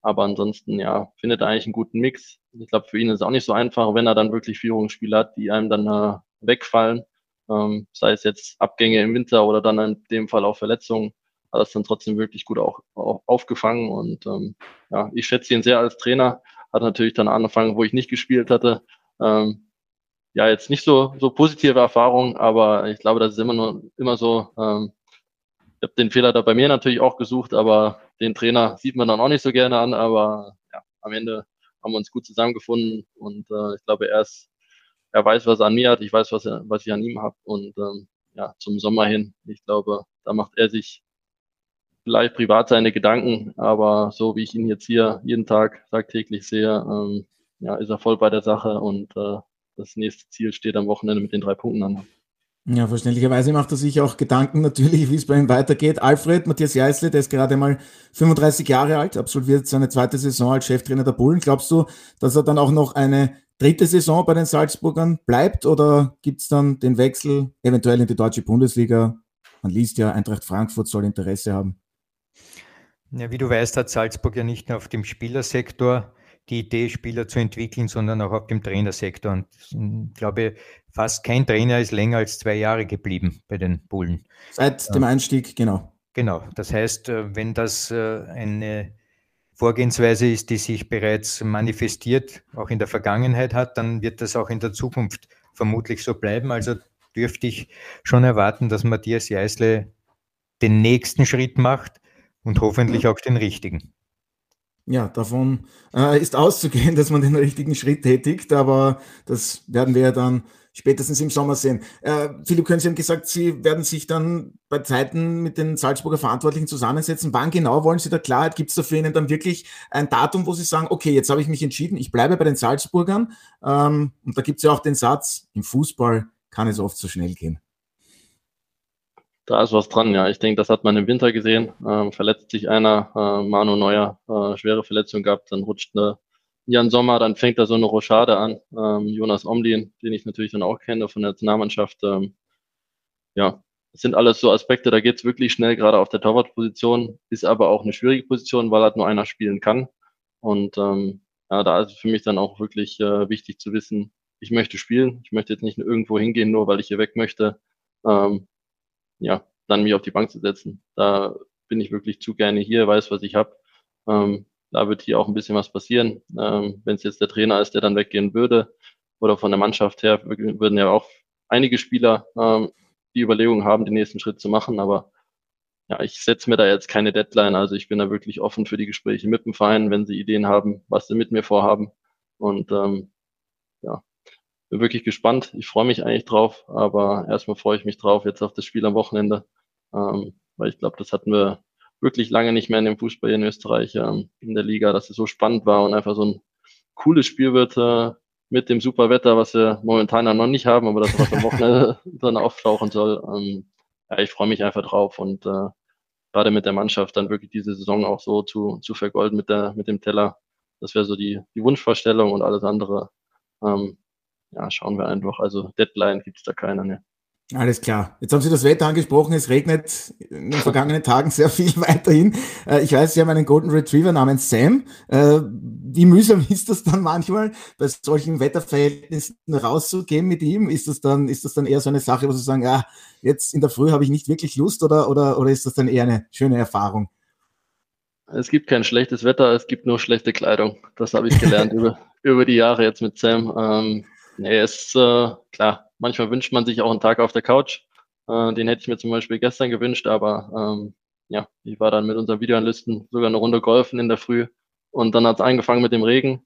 Aber ansonsten, ja, findet er eigentlich einen guten Mix. Ich glaube, für ihn ist es auch nicht so einfach, wenn er dann wirklich Führungsspiele hat, die einem dann äh, wegfallen. Ähm, sei es jetzt Abgänge im Winter oder dann in dem Fall auch Verletzungen, hat es dann trotzdem wirklich gut auch, auch aufgefangen. Und ähm, ja, ich schätze ihn sehr als Trainer. Hat natürlich dann angefangen, wo ich nicht gespielt hatte. Ähm, ja, jetzt nicht so, so positive Erfahrungen, aber ich glaube, das ist immer nur immer so. Ähm, ich habe den Fehler da bei mir natürlich auch gesucht, aber den Trainer sieht man dann auch nicht so gerne an, aber ja, am Ende haben wir uns gut zusammengefunden und äh, ich glaube, er ist, er weiß, was er an mir hat, ich weiß, was, er, was ich an ihm habe und ähm, ja, zum Sommer hin, ich glaube, da macht er sich vielleicht privat seine Gedanken, aber so wie ich ihn jetzt hier jeden Tag tagtäglich sehe, ähm, ja, ist er voll bei der Sache und äh, das nächste Ziel steht am Wochenende mit den drei Punkten an. Ja, verständlicherweise macht er sich auch Gedanken natürlich, wie es bei ihm weitergeht. Alfred, Matthias Jeißle, der ist gerade mal 35 Jahre alt, absolviert seine zweite Saison als Cheftrainer der Bullen. Glaubst du, dass er dann auch noch eine dritte Saison bei den Salzburgern bleibt oder gibt es dann den Wechsel eventuell in die deutsche Bundesliga? Man liest ja, Eintracht Frankfurt soll Interesse haben. Ja, wie du weißt, hat Salzburg ja nicht nur auf dem Spielersektor die Idee, Spieler zu entwickeln, sondern auch auf dem Trainersektor. Und ich glaube, fast kein Trainer ist länger als zwei Jahre geblieben bei den Bullen. Seit dem Einstieg, genau. Genau. Das heißt, äh, wenn das äh, eine Vorgehensweise ist, die sich bereits manifestiert, auch in der Vergangenheit hat, dann wird das auch in der Zukunft vermutlich so bleiben. Also dürfte ich schon erwarten, dass Matthias Jeißle den nächsten Schritt macht und hoffentlich auch den richtigen ja, davon äh, ist auszugehen, <laughs> dass man den richtigen Schritt tätigt, aber das werden wir ja dann spätestens im Sommer sehen. Äh, Philipp Können, Sie haben gesagt, Sie werden sich dann bei Zeiten mit den Salzburger Verantwortlichen zusammensetzen. Wann genau wollen Sie da Klarheit? Gibt es da für Ihnen dann wirklich ein Datum, wo Sie sagen, okay, jetzt habe ich mich entschieden, ich bleibe bei den Salzburgern? Ähm, und da gibt es ja auch den Satz, im Fußball kann es oft so schnell gehen. Da ist was dran, ja. Ich denke, das hat man im Winter gesehen. Ähm, verletzt sich einer, äh, Manu Neuer, äh, schwere Verletzung gehabt, dann rutscht eine Jan Sommer, dann fängt da so eine Rochade an. Ähm, Jonas Omlin, den ich natürlich dann auch kenne von der Nationalmannschaft. Ähm, ja, das sind alles so Aspekte, da geht's wirklich schnell, gerade auf der Torwartposition, ist aber auch eine schwierige Position, weil halt nur einer spielen kann. Und ähm, ja, da ist für mich dann auch wirklich äh, wichtig zu wissen, ich möchte spielen, ich möchte jetzt nicht irgendwo hingehen, nur weil ich hier weg möchte. Ähm, ja, dann mich auf die Bank zu setzen. Da bin ich wirklich zu gerne hier, weiß, was ich habe. Ähm, da wird hier auch ein bisschen was passieren. Ähm, Wenn es jetzt der Trainer ist, der dann weggehen würde, oder von der Mannschaft her, würden ja auch einige Spieler ähm, die Überlegung haben, den nächsten Schritt zu machen. Aber ja, ich setze mir da jetzt keine Deadline. Also ich bin da wirklich offen für die Gespräche mit dem Verein, wenn sie Ideen haben, was sie mit mir vorhaben. Und ähm, ja, bin wirklich gespannt. Ich freue mich eigentlich drauf, aber erstmal freue ich mich drauf jetzt auf das Spiel am Wochenende, ähm, weil ich glaube, das hatten wir wirklich lange nicht mehr in dem Fußball in Österreich ähm, in der Liga, dass es so spannend war und einfach so ein cooles Spiel wird äh, mit dem super Wetter, was wir momentan noch nicht haben, aber das was am Wochenende <laughs> dann auftauchen soll. Ähm, ja, ich freue mich einfach drauf und äh, gerade mit der Mannschaft dann wirklich diese Saison auch so zu, zu vergolden mit der mit dem Teller. Das wäre so die, die Wunschvorstellung und alles andere ähm, ja, schauen wir einfach. Also Deadline gibt es da keiner. Ne. Alles klar. Jetzt haben Sie das Wetter angesprochen. Es regnet in den vergangenen Tagen sehr viel <laughs> weiterhin. Äh, ich weiß, Sie haben einen Golden Retriever namens Sam. Äh, wie mühsam ist das dann manchmal, bei solchen Wetterverhältnissen rauszugehen mit ihm? Ist das dann, ist das dann eher so eine Sache, wo Sie sagen, ja, jetzt in der Früh habe ich nicht wirklich Lust oder, oder, oder ist das dann eher eine schöne Erfahrung? Es gibt kein schlechtes Wetter, es gibt nur schlechte Kleidung. Das habe ich gelernt <laughs> über, über die Jahre jetzt mit Sam. Ähm, Nee, ist äh, klar. Manchmal wünscht man sich auch einen Tag auf der Couch. Äh, den hätte ich mir zum Beispiel gestern gewünscht, aber ähm, ja, ich war dann mit unseren Videoanalysten sogar eine Runde golfen in der Früh und dann hat es angefangen mit dem Regen.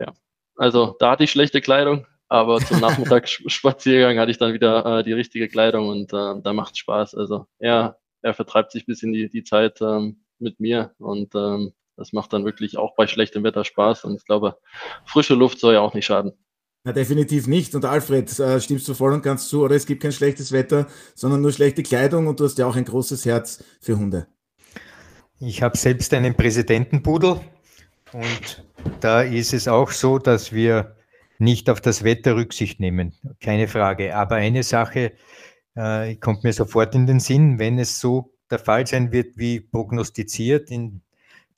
Ja, also da hatte ich schlechte Kleidung, aber zum Nachmittagsspaziergang <laughs> hatte ich dann wieder äh, die richtige Kleidung und äh, da macht Spaß. Also er, er vertreibt sich bis in die, die Zeit ähm, mit mir und ähm, das macht dann wirklich auch bei schlechtem Wetter Spaß und ich glaube, frische Luft soll ja auch nicht schaden. Na, definitiv nicht. Und Alfred, äh, stimmst du voll und ganz zu, oder es gibt kein schlechtes Wetter, sondern nur schlechte Kleidung und du hast ja auch ein großes Herz für Hunde. Ich habe selbst einen Präsidentenpudel und da ist es auch so, dass wir nicht auf das Wetter Rücksicht nehmen. Keine Frage. Aber eine Sache äh, kommt mir sofort in den Sinn, wenn es so der Fall sein wird, wie prognostiziert in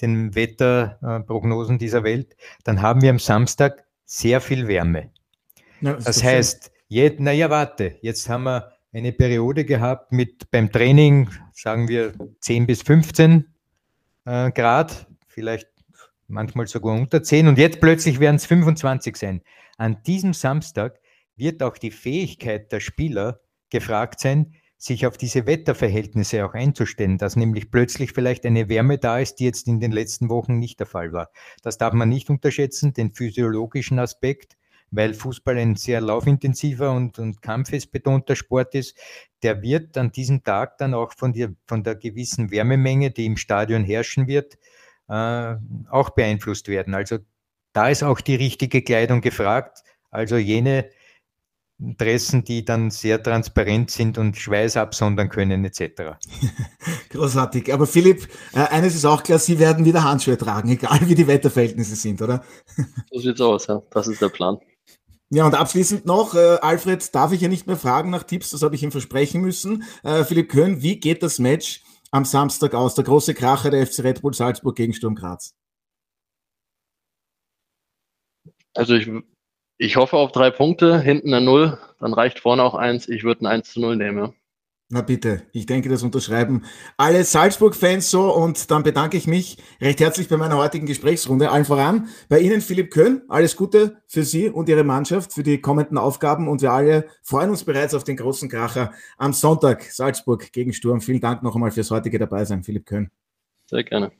den Wetterprognosen dieser Welt, dann haben wir am Samstag sehr viel Wärme. Ja, das, das heißt, jetzt, naja, warte, jetzt haben wir eine Periode gehabt mit beim Training, sagen wir 10 bis 15 äh, Grad, vielleicht manchmal sogar unter 10 und jetzt plötzlich werden es 25 sein. An diesem Samstag wird auch die Fähigkeit der Spieler gefragt sein, sich auf diese Wetterverhältnisse auch einzustellen, dass nämlich plötzlich vielleicht eine Wärme da ist, die jetzt in den letzten Wochen nicht der Fall war. Das darf man nicht unterschätzen, den physiologischen Aspekt weil Fußball ein sehr laufintensiver und, und kampfesbetonter Sport ist, der wird an diesem Tag dann auch von, der, von der gewissen Wärmemenge, die im Stadion herrschen wird, äh, auch beeinflusst werden. Also da ist auch die richtige Kleidung gefragt. Also jene Dressen, die dann sehr transparent sind und Schweiß absondern können, etc. <laughs> Großartig. Aber Philipp, äh, eines ist auch klar, Sie werden wieder Handschuhe tragen, <laughs> egal wie die Wetterverhältnisse sind, oder? So sieht's aus, ja. Das ist der Plan. Ja, und abschließend noch, äh, Alfred, darf ich ja nicht mehr fragen nach Tipps, das habe ich ihm versprechen müssen. Äh, Philipp Köhn, wie geht das Match am Samstag aus? Der große Kracher der FC Red Bull Salzburg gegen Sturm Graz. Also ich, ich hoffe auf drei Punkte, hinten eine Null, dann reicht vorne auch eins. Ich würde ein 1 zu 0 nehmen. Na bitte, ich denke, das unterschreiben alle Salzburg-Fans so und dann bedanke ich mich recht herzlich bei meiner heutigen Gesprächsrunde. Allen voran bei Ihnen, Philipp Köhn. Alles Gute für Sie und Ihre Mannschaft für die kommenden Aufgaben und wir alle freuen uns bereits auf den großen Kracher am Sonntag Salzburg gegen Sturm. Vielen Dank noch einmal fürs heutige Dabeisein, Philipp Köhn. Sehr gerne.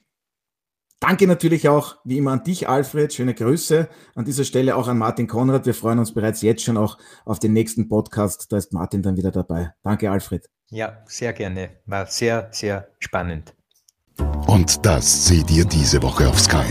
Danke natürlich auch wie immer an dich, Alfred. Schöne Grüße. An dieser Stelle auch an Martin Konrad. Wir freuen uns bereits jetzt schon auch auf den nächsten Podcast. Da ist Martin dann wieder dabei. Danke, Alfred. Ja, sehr gerne. War sehr, sehr spannend. Und das seht ihr diese Woche auf Sky.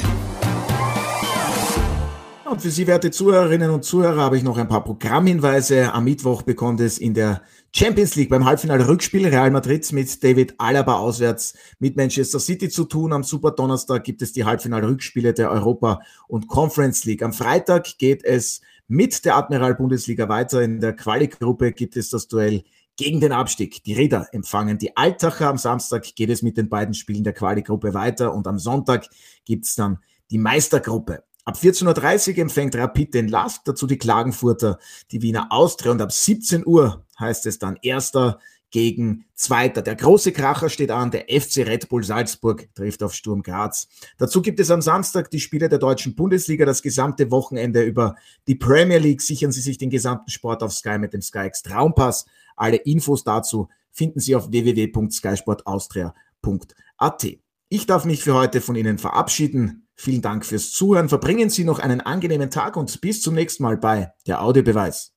Und für Sie, werte Zuhörerinnen und Zuhörer, habe ich noch ein paar Programmhinweise. Am Mittwoch bekommt es in der Champions League beim Halbfinale-Rückspiel Real Madrid mit David Alaba auswärts mit Manchester City zu tun. Am Super Donnerstag gibt es die Halbfinale-Rückspiele der Europa- und Conference League. Am Freitag geht es mit der Admiral-Bundesliga weiter. In der Quali-Gruppe gibt es das Duell gegen den Abstieg. Die Räder empfangen die Altacher. Am Samstag geht es mit den beiden Spielen der Quali-Gruppe weiter und am Sonntag gibt es dann die Meistergruppe. Ab 14.30 Uhr empfängt Rapid den Lask, dazu die Klagenfurter, die Wiener Austria und ab 17 Uhr heißt es dann Erster gegen Zweiter. Der große Kracher steht an, der FC Red Bull Salzburg trifft auf Sturm Graz. Dazu gibt es am Samstag die Spiele der deutschen Bundesliga, das gesamte Wochenende über die Premier League. Sichern Sie sich den gesamten Sport auf Sky mit dem SkyX Traumpass. Alle Infos dazu finden Sie auf www.skysportaustria.at. Ich darf mich für heute von Ihnen verabschieden. Vielen Dank fürs Zuhören. Verbringen Sie noch einen angenehmen Tag und bis zum nächsten Mal bei der Audiobeweis.